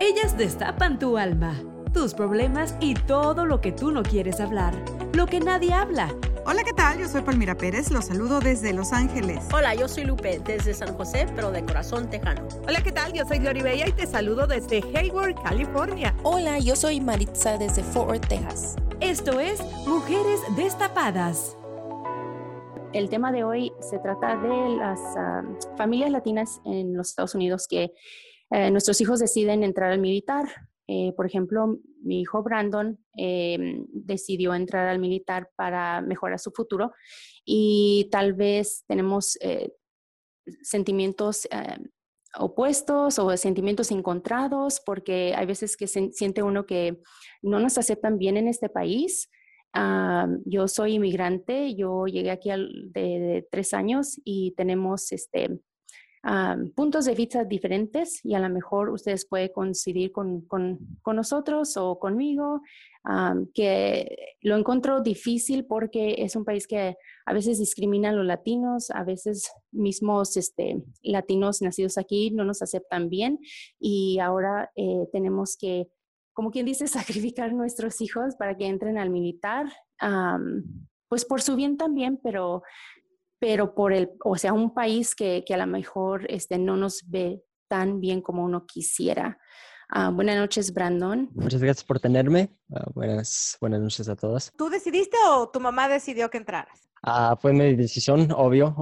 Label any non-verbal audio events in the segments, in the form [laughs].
Ellas destapan tu alma, tus problemas y todo lo que tú no quieres hablar, lo que nadie habla. Hola, ¿qué tal? Yo soy Palmira Pérez, los saludo desde Los Ángeles. Hola, yo soy Lupe, desde San José, pero de corazón tejano. Hola, ¿qué tal? Yo soy Gloria Bella y te saludo desde Hayward, California. Hola, yo soy Maritza desde Fort Worth, Texas. Esto es Mujeres Destapadas. El tema de hoy se trata de las uh, familias latinas en los Estados Unidos que eh, nuestros hijos deciden entrar al militar. Eh, por ejemplo, mi hijo Brandon eh, decidió entrar al militar para mejorar su futuro y tal vez tenemos sentimientos opuestos o sentimientos encontrados porque hay veces que se, siente uno que no nos aceptan bien en este país. Uh, yo soy inmigrante, yo llegué aquí de, tres años y tenemos este, um, puntos de vista diferentes y a lo mejor ustedes pueden coincidir con, con, con nosotros o conmigo, um, que lo encuentro difícil porque es un país que a veces discrimina a los latinos, a veces mismos este, latinos nacidos aquí no nos aceptan bien y ahora eh, tenemos que, como quien dice, [laughs] sacrificar nuestros hijos para que entren al militar. Pues por su bien también, pero pero por el, o sea, un país que, que a lo mejor este, no nos ve tan bien como uno quisiera. Uh, buenas noches, Brandon. Muchas gracias por tenerme. Uh, buenas, buenas noches a todos. ¿Tú decidiste o tu mamá decidió que entraras? Uh, fue mi decisión, obvio.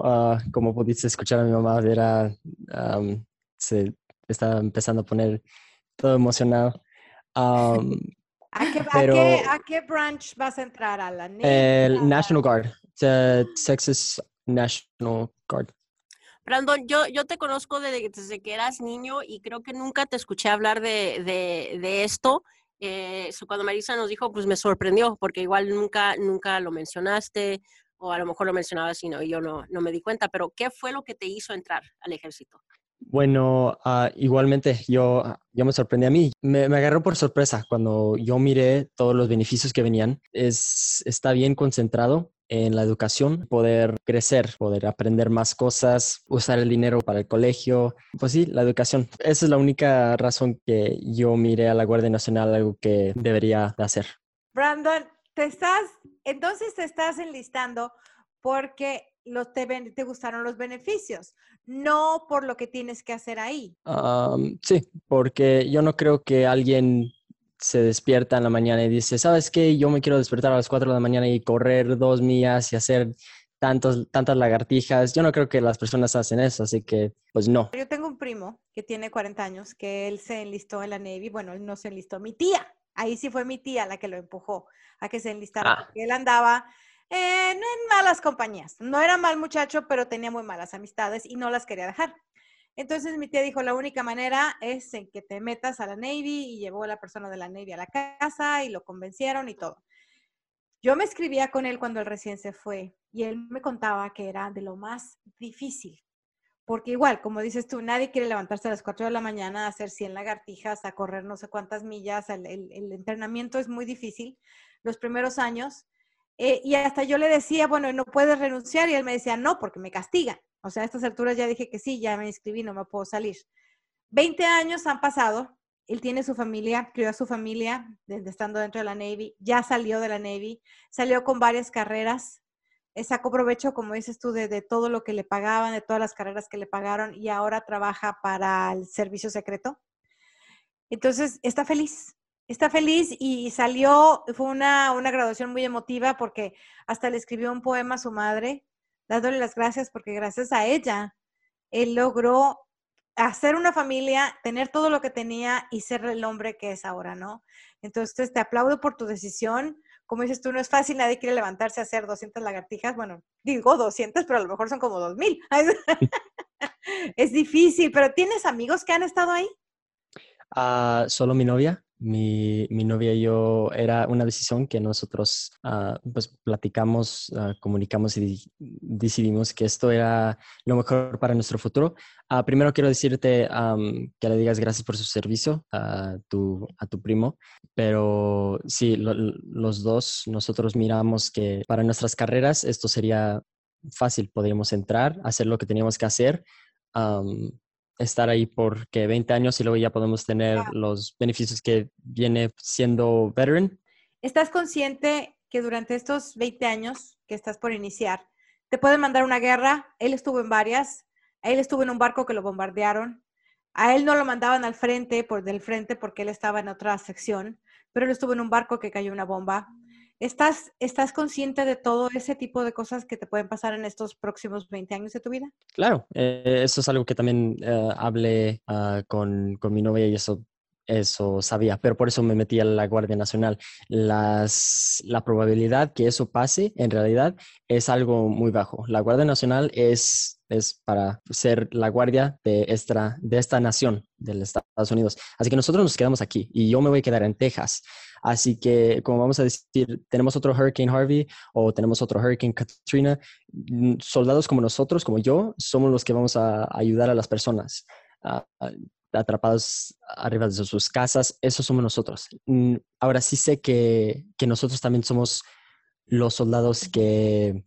como pudiste escuchar a mi mamá, era, um, se estaba empezando a poner todo emocionado. Um, [laughs] ¿A, qué, pero, ¿a, qué, ¿A qué branch vas a entrar? ¿A la El National Guard, Texas National Guard. Brandon, yo, yo te conozco desde, desde, que eras niño y creo que nunca te escuché hablar de, de, de esto. Eh, cuando Marisa nos dijo, pues me sorprendió, porque igual nunca, nunca lo mencionaste, o a lo mejor lo mencionabas y no, yo no, no me di cuenta, pero ¿qué fue lo que te hizo entrar al ejército? Bueno, uh, igualmente yo, yo me sorprendí a mí. Me, me, agarró por sorpresa cuando yo miré todos los beneficios que venían. Es, está bien concentrado en la educación, poder crecer, poder aprender más cosas, usar el dinero para el colegio. Pues sí, la educación. Esa es la única razón que yo miré a la Guardia Nacional algo que debería de hacer. Brandon, te estás, entonces te estás enlistando porque los te, te gustaron los beneficios, no por lo que tienes que hacer ahí. Um, sí, porque yo no creo que alguien se despierta en la mañana y dice, ¿sabes qué? Yo me quiero despertar a las 4 de la mañana y correr dos millas y hacer tantos, tantas lagartijas. Yo no creo que las personas hacen eso, así que pues no. Yo tengo un primo que tiene 40 años, que él se enlistó en la Navy, bueno, él no se enlistó, mi tía, ahí sí fue mi tía la que lo empujó a que se enlistara, ah. porque él andaba en, en malas compañías. No era mal muchacho, pero tenía muy malas amistades y no las quería dejar. Entonces mi tía dijo, la única manera es en que te metas a la Navy y llevó a la persona de la Navy a la casa y lo convencieron y todo. Yo me escribía con él cuando él recién se fue y él me contaba que era de lo más difícil. Porque igual, como dices tú, nadie quiere levantarse a las 4 de la mañana a hacer 100 lagartijas, a correr no sé cuántas millas. El, entrenamiento es muy difícil los primeros años. Eh, y hasta yo le decía, bueno, no puedes renunciar. Y él me decía, no, porque me castigan. O sea, a estas alturas ya dije que sí, ya me inscribí, no me puedo salir. 20 años han pasado, él tiene su familia, crió a su familia desde estando dentro de la Navy, ya salió de la Navy, salió con varias carreras, eh, sacó provecho, como dices tú, de, de, todo lo que le pagaban, de todas las carreras que le pagaron y ahora trabaja para el servicio secreto. Entonces, está feliz, está feliz y salió, fue una, una graduación muy emotiva porque hasta le escribió un poema a su madre dándole las gracias porque gracias a ella, él logró hacer una familia, tener todo lo que tenía y ser el hombre que es ahora, ¿no? Entonces, te aplaudo por tu decisión. Como dices tú, no es fácil, nadie quiere levantarse a hacer 200 lagartijas. Bueno, digo 200, pero a lo mejor son como 2000. [laughs] es difícil, pero ¿tienes amigos que han estado ahí? Uh, solo mi novia mi, mi, novia y yo era una decisión que nosotros uh, pues platicamos, uh, comunicamos y decidimos que esto era lo mejor para nuestro futuro. Uh, primero quiero decirte que le digas gracias por su servicio a tu, a tu primo, pero sí, lo, los dos nosotros miramos que para nuestras carreras esto sería fácil, podríamos entrar, hacer lo que teníamos que hacer. Estar ahí por que 20 años y luego ya podemos tener los beneficios que viene siendo veteran. ¿Estás consciente que durante estos 20 años que estás por iniciar, te pueden mandar una guerra? Él estuvo en varias, él estuvo en un barco que lo bombardearon, a él no lo mandaban al frente, por del frente, porque él estaba en otra sección, pero él estuvo en un barco que cayó una bomba. ¿Estás, ¿Estás consciente de todo ese tipo de cosas que te pueden pasar en estos próximos 20 años de tu vida? Claro, eh, eso es algo que también eh, hablé ah, con, con mi novia y eso eso sabía, pero por eso me metí a la Guardia Nacional. La probabilidad que eso pase en realidad es algo muy bajo. La Guardia Nacional es, es para ser la guardia de esta, de esta nación, de Estados Unidos. Así que nosotros nos quedamos aquí y yo me voy a quedar en Texas. Así que, como vamos a decir, tenemos otro Hurricane Harvey o tenemos otro Hurricane Katrina, mm, soldados como nosotros, como yo, somos los que vamos a ayudar a las personas atrapados arriba de sus casas, eso somos nosotros. Mm, ahora sí sé que, que nosotros también somos los soldados que,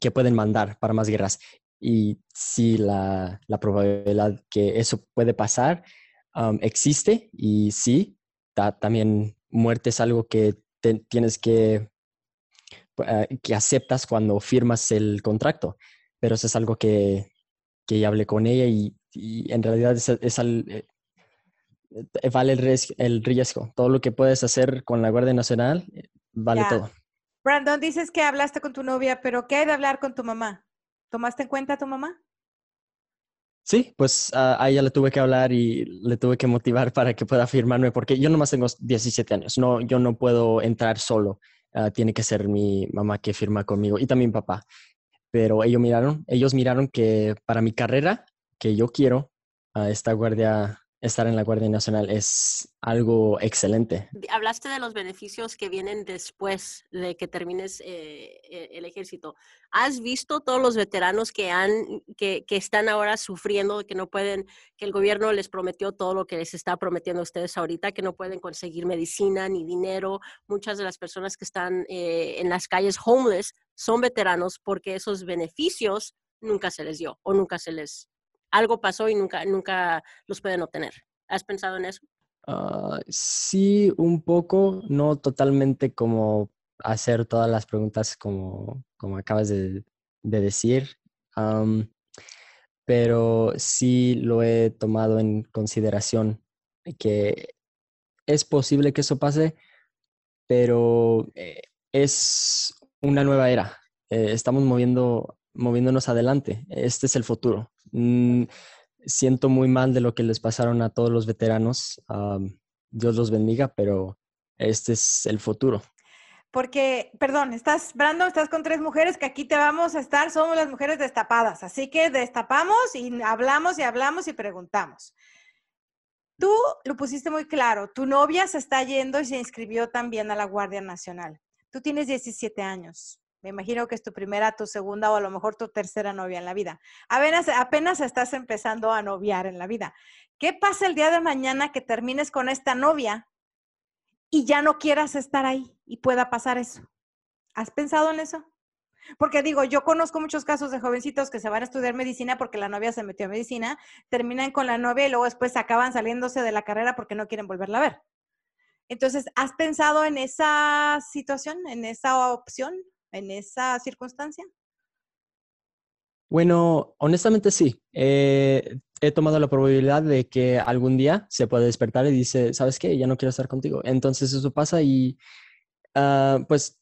que, pueden mandar para más guerras. Y sí, la, la probabilidad que eso puede pasar existe y sí, también muerte es algo que tienes que, uh, que aceptas cuando firmas el contrato, pero eso es algo que, que ya hablé con ella y y en realidad es, eh, eh, vale el riesgo, Todo lo que puedes hacer con la Guardia Nacional eh, vale todo. Brandon, dices que hablaste con tu novia, pero ¿qué hay de hablar con tu mamá? ¿Tomaste en cuenta a tu mamá? Sí, pues a ella le tuve que hablar y le tuve que motivar [laughs] para que pueda firmarme, porque yo nomás tengo 17 años, no, yo no puedo entrar solo, ah, tiene que ser mi mamá que firma conmigo y también papá. Pero ellos miraron, ellos miraron que para mi carrera que yo quiero a esta guardia, estar en la Guardia Nacional es algo excelente. Hablaste de los beneficios que vienen después de que termines eh, e, el ejército. ¿Has visto todos los veteranos que, han, que, que, están ahora sufriendo, que no pueden, que el gobierno les prometió todo lo que les está prometiendo a ustedes ahorita, que no pueden conseguir medicina ni dinero? Muchas de las personas que están eh, en las calles homeless son veteranos porque esos beneficios nunca se les dio o nunca se les algo pasó y nunca, nunca los pueden obtener. ¿Has pensado en eso? Ah, sí, un poco, no totalmente como hacer todas las preguntas como, como acabas de, decir, pero sí lo he tomado en consideración que es posible que eso pase, pero eh, es una nueva era. Eh, estamos moviendo moviéndonos adelante. Este es el futuro. Mm, siento muy mal de lo que les pasaron a todos los veteranos. Dios los bendiga, pero este es el futuro. Porque, perdón, estás, Brandon, estás con tres mujeres que aquí te vamos a estar, somos las mujeres destapadas, así que destapamos y hablamos y hablamos y preguntamos. Tú lo pusiste muy claro, tu novia se está yendo y se inscribió también a la Guardia Nacional. Tú tienes 17 años. Me imagino que es tu primera, tu segunda o a lo mejor tu tercera novia en la vida. Apenas, apenas estás empezando a noviar en la vida. ¿Qué pasa el día de mañana que termines con esta novia y ya no quieras estar ahí y pueda pasar eso? ¿Has pensado en eso? Porque digo, yo conozco muchos casos de jovencitos que se van a estudiar medicina porque la novia se metió a medicina, terminan con la novia y luego después acaban saliéndose de la carrera porque no quieren volverla a ver. Entonces, ¿has pensado en esa situación, en esa opción? En esa circunstancia? Bueno, honestamente sí. he tomado la probabilidad de que algún día se pueda despertar y dice, ¿sabes qué? Ya no quiero estar contigo. Entonces eso pasa y ah, pues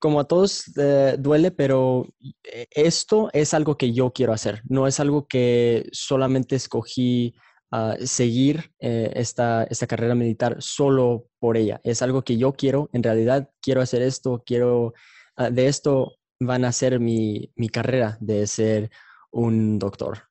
como a todos eh, duele, pero eh, esto es algo que yo quiero hacer. No es algo que solamente escogí ah, seguir eh, esta, esta carrera militar solo por ella. Es algo que yo quiero. En realidad quiero hacer esto, quiero de esto van a ser mi, mi carrera de ser un doctor.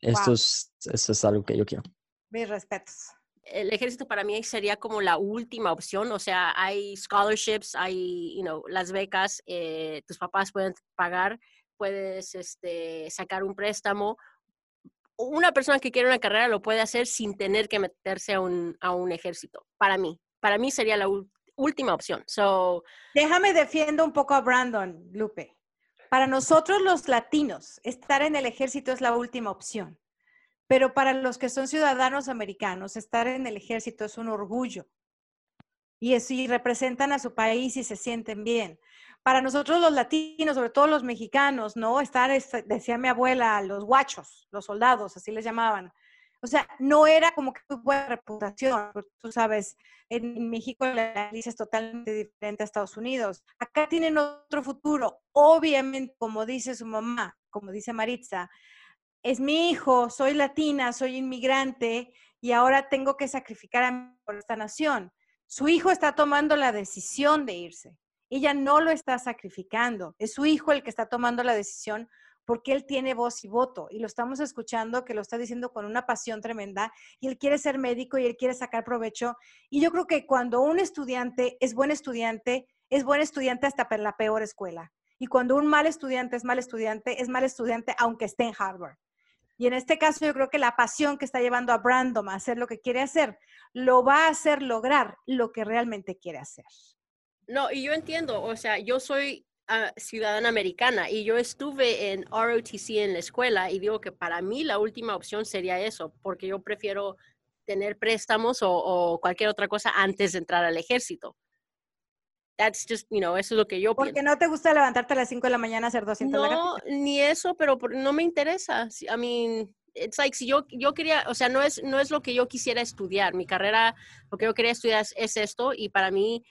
Esto es, eso es algo que yo quiero. Mis respetos. El ejército para mí sería como la última opción, o sea, hay scholarships, hay, you know, las becas, eh, tus papás pueden pagar, puedes este, sacar un préstamo. Una persona que quiere una carrera lo puede hacer sin tener que meterse a un, a un ejército, para mí. Para mí sería la, última opción. So, Déjame defiendo un poco a Brandon, Lupe. Para nosotros los latinos, estar en el ejército es la última opción. pero para los que son ciudadanos americanos, estar en el ejército es un orgullo. Y, es, representan a su país y se sienten bien. Para nosotros los latinos, sobre todo los mexicanos, ¿no? Estar, este, decía mi abuela, los guachos, los soldados, así les llamaban. O sea, no era como que buena reputación. Tú sabes, en México la ley es totalmente diferente a Estados Unidos. Acá tienen otro futuro. Obviamente, como dice su mamá, como dice Maritza, es mi hijo, soy latina, soy inmigrante y ahora tengo que sacrificar a mí por esta nación. Su hijo está tomando la decisión de irse. Ella no lo está sacrificando. Es su hijo el que está tomando la decisión porque él tiene voz y voto y lo estamos escuchando que lo está diciendo con una pasión tremenda y él quiere ser médico y él quiere sacar provecho. Y yo creo que cuando un estudiante es buen estudiante, es buen estudiante hasta para la peor escuela. Y cuando un mal estudiante es mal estudiante, es mal estudiante aunque esté en Harvard. Y en este caso yo creo que la pasión que está llevando a Brandon a hacer lo que quiere hacer, lo va a hacer lograr lo que realmente quiere hacer. No, y yo entiendo, o sea, yo soy ah, ciudadana americana y yo estuve en ROTC en la escuela y digo que para mí la última opción sería eso, porque yo prefiero tener préstamos o cualquier otra cosa antes de entrar al ejército that's just, you know, eso es lo que yo Porque no te gusta levantarte a las 5 de la mañana a hacer 200 No, ni eso, pero no me interesa. I mean, it's like si yo, yo quería, o sea, no es, no es lo que yo quisiera estudiar. Mi carrera, lo que yo quería estudiar es, esto y para mí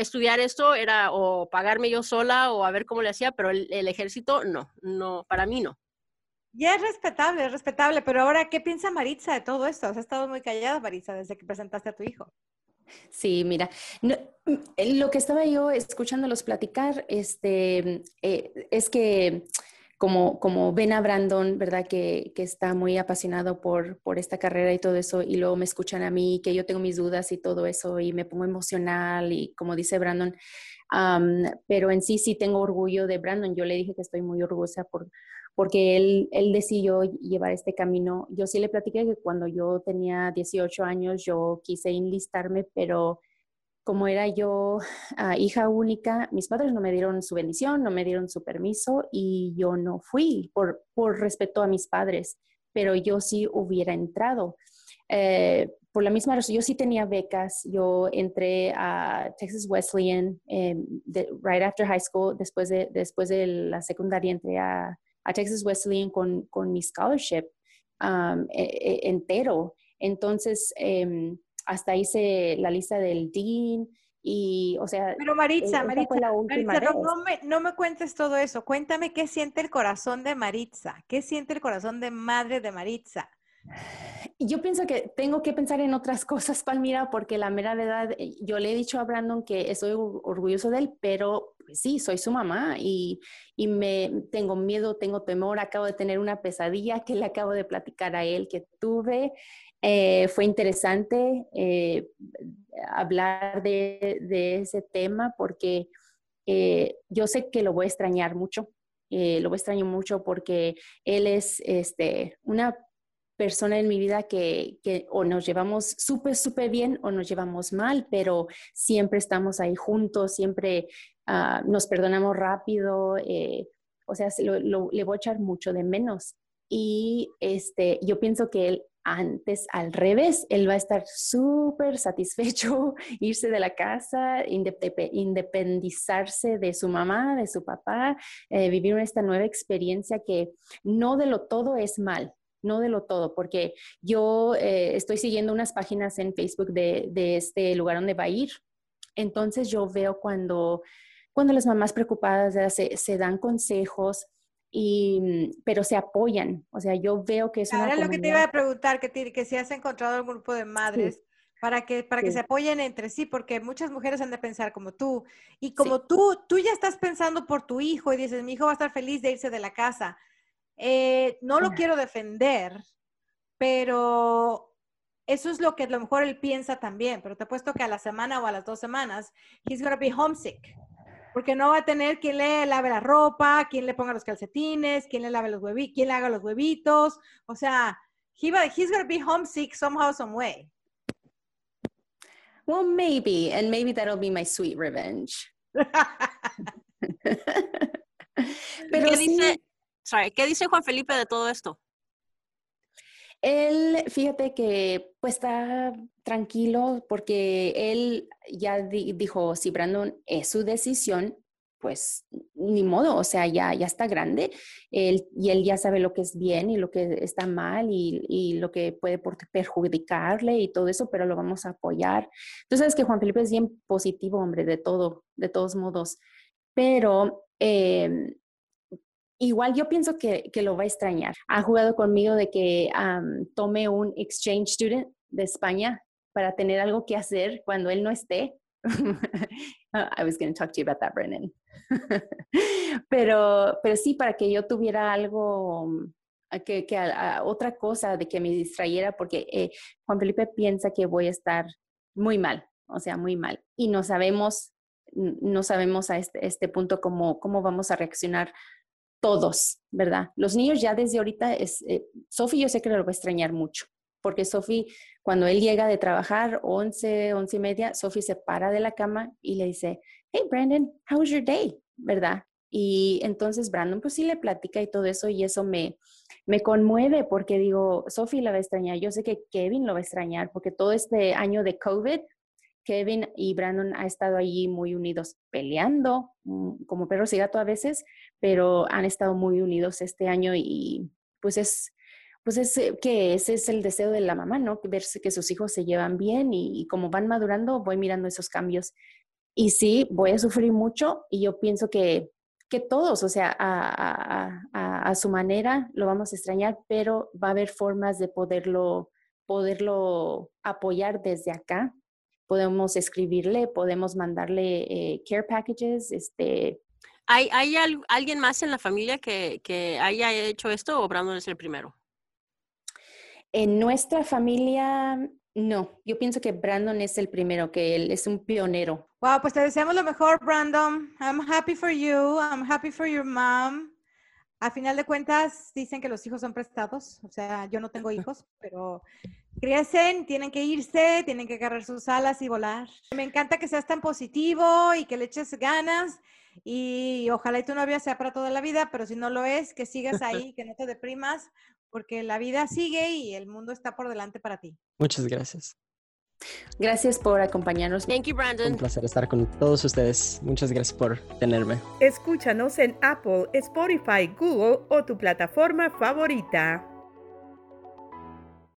estudiar esto era o pagarme yo sola o a ver cómo le hacía, pero el, el ejército no, no, para mí no. Ya es respetable, es respetable, pero ahora, ¿qué piensa Maritza de todo esto? Has estado muy callada, Maritza, desde que presentaste a tu hijo. Sí, mira, mm, lo que estaba yo escuchándolos platicar este, eh, es que como, como ven a Brandon, ¿verdad? Que, que, está muy apasionado por, por esta carrera y todo eso, y luego me escuchan a mí, que yo tengo mis dudas y todo eso, y me pongo emocional, y como dice Brandon, pero en sí sí tengo orgullo de Brandon. Yo le dije que estoy muy orgullosa por, porque él, él decidió llevar este camino. Yo sí le platiqué que cuando yo tenía 18 años yo quise enlistarme, pero como era yo ah, hija única, mis padres no me dieron su bendición, no me dieron su permiso y yo no fui por, por respeto a mis padres, pero yo sí hubiera entrado. Eh, por la misma razón, yo sí tenía becas, yo entré a Texas Wesleyan right after high school, después de, después de la secundaria entré a a Texas Wesleyan con, con mi scholarship um, e, e, entero. Entonces, em, hasta hice la lista del dean y, o sea... Pero Maritza, Maritza, no, me, no me cuentes todo eso. Cuéntame qué siente el corazón de Maritza. ¿Qué siente el corazón de madre de Maritza? Yo pienso que tengo que pensar en otras [laughs] cosas, Palmira, porque la mera verdad, eh, yo le he dicho a Brandon que estoy orgulloso de él, pero pues sí, soy su mamá y, y, me tengo miedo, tengo temor. Acabo de tener una pesadilla que le acabo de platicar a él que tuve. Eh, fue interesante eh, hablar de, de, ese tema porque yo sé que lo voy a extrañar mucho. lo voy a extrañar mucho porque él es este, una persona en mi vida que, que o nos llevamos súper, súper bien o nos llevamos mal, pero siempre estamos ahí juntos, siempre ah, nos perdonamos rápido, eh, o sea, le voy a echar mucho de menos. Y este, yo pienso que él antes al revés, él va a estar súper satisfecho, [laughs] irse de la casa, independizarse de su mamá, de su papá, eh, vivir esta nueva experiencia que no de lo todo es mal, no de lo todo, porque yo eh, estoy siguiendo unas páginas en Facebook de, este lugar donde va a ir. Entonces yo veo cuando, cuando las mamás preocupadas se, dan consejos, y, pero se apoyan. O sea, yo veo que es Ahora lo que te iba a preguntar, que, que si has encontrado un grupo de madres. Para que, para que se apoyen entre sí, porque muchas mujeres han de pensar como tú. Y como tú, tú ya estás pensando por tu hijo y dices, mi hijo va a estar feliz de irse de la casa eh, no lo quiero defender, pero eso es lo que a lo mejor él piensa también, pero te he puesto que a la semana o a las dos semanas, he's gonna be homesick. Porque no va a tener quien le lave la ropa, quien le ponga los calcetines, quien le lave los huevitos, quien le haga los huevitos. O sea, he va, he's gonna be homesick somehow, some way. Well, maybe, and maybe that'll be my sweet revenge. [laughs] [laughs] pero ¿Qué dice? ¿qué dice Juan Felipe de todo esto? Él, fíjate que pues está tranquilo porque él ya dijo, si Brandon es su decisión, pues ni modo, o sea, ya, ya está grande él, y él ya sabe lo que es bien y lo que está mal y, lo que puede perjudicarle y todo eso, pero lo vamos a apoyar. Tú sabes que Juan Felipe es bien positivo, hombre, de todo, de todos modos, pero eh, igual yo pienso que, que, lo va a extrañar. Ha jugado conmigo de que tome un exchange student de España para tener algo que hacer cuando él no esté. [laughs] I was going to talk to you about that, Brennan. [laughs] pero, pero sí, para que yo tuviera algo, que, que otra cosa de que me distrayera, porque eh, Juan Felipe piensa que voy a estar muy mal, o sea, muy mal. Y no sabemos, no sabemos a este, este punto cómo, cómo vamos a reaccionar todos, ¿verdad? Los niños ya desde ahorita, es, eh, Sophie yo sé que lo va a extrañar mucho, porque Sophie, cuando él llega de trabajar, 11, 11 y media, Sophie se para de la cama y le dice, hey Brandon, how was your day? ¿Verdad? Y entonces Brandon pues sí le platica y todo eso y eso me, me conmueve porque digo, Sophie la va a extrañar, yo sé que Kevin lo va a extrañar porque todo este año de COVID Kevin y Brandon han estado allí muy unidos, peleando mm, como perros y gato a veces, pero han estado muy unidos este año y pues es, pues es eh, que ese es el deseo de la mamá, ¿no? Verse que sus hijos se llevan bien y, como van madurando, voy mirando esos cambios. Y sí, voy a sufrir mucho y yo pienso que, que todos, o sea, a, a, a, su manera lo vamos a extrañar, pero va a haber formas de poderlo, poderlo apoyar desde acá podemos escribirle, podemos mandarle eh, care packages, este... ¿Hay, hay alguien más en la familia que, que haya hecho esto o Brandon es el primero? En nuestra familia, no. Yo pienso que Brandon es el primero, que él es un pionero. Wow, pues te deseamos lo mejor, Brandon. I'm happy for you. I'm happy for your mom. A final de cuentas, dicen que los hijos son prestados. O sea, yo no tengo hijos, pero crecen, tienen que irse, tienen que agarrar sus alas y volar. Me encanta que seas tan positivo y que le eches ganas y ojalá y tu novia sea para toda la vida, pero si no lo es, que sigas ahí, que no te deprimas, porque la vida sigue y el mundo está por delante para ti. Muchas gracias. Gracias por acompañarnos. Thank you, Brandon. Un placer estar con todos ustedes. Muchas gracias por tenerme. Escúchanos en Apple, Spotify, Google o tu plataforma favorita.